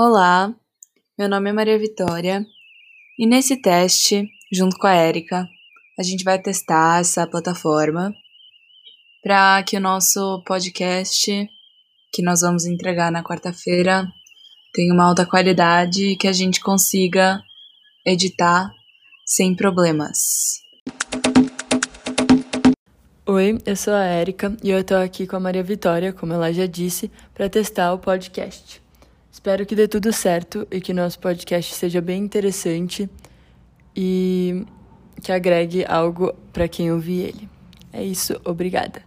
Olá, meu nome é Maria Vitória e nesse teste, junto com a Érica, a gente vai testar essa plataforma para que o nosso podcast, que nós vamos entregar na quarta-feira, tenha uma alta qualidade e que a gente consiga editar sem problemas. Oi, eu sou a Érica e eu tô aqui com a Maria Vitória, como ela já disse, para testar o podcast. Espero que dê tudo certo e que nosso podcast seja bem interessante e que agregue algo para quem ouvir ele. É isso, obrigada.